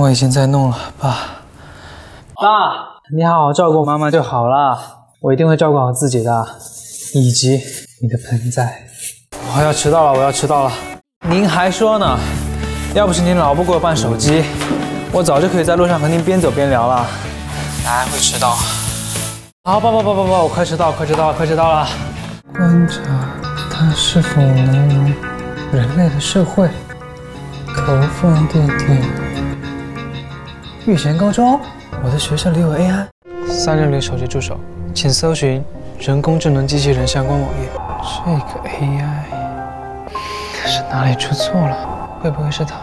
我已经在弄了，爸。爸，你好好照顾妈妈就好了，我一定会照顾好自己的，以及你的盆栽。我要迟到了，我要迟到了。您还说呢？要不是您老不给我办手机，我早就可以在路上和您边走边聊了。还会迟到。好，爸爸，爸爸，爸，我快迟到，快迟到，快迟到了。观察它是否能融人类的社会。投放电梯。玉贤高中，我的学校里有 AI。三六零手机助手，请搜寻人工智能机器人相关网页。这个 AI 是哪里出错了？会不会是他？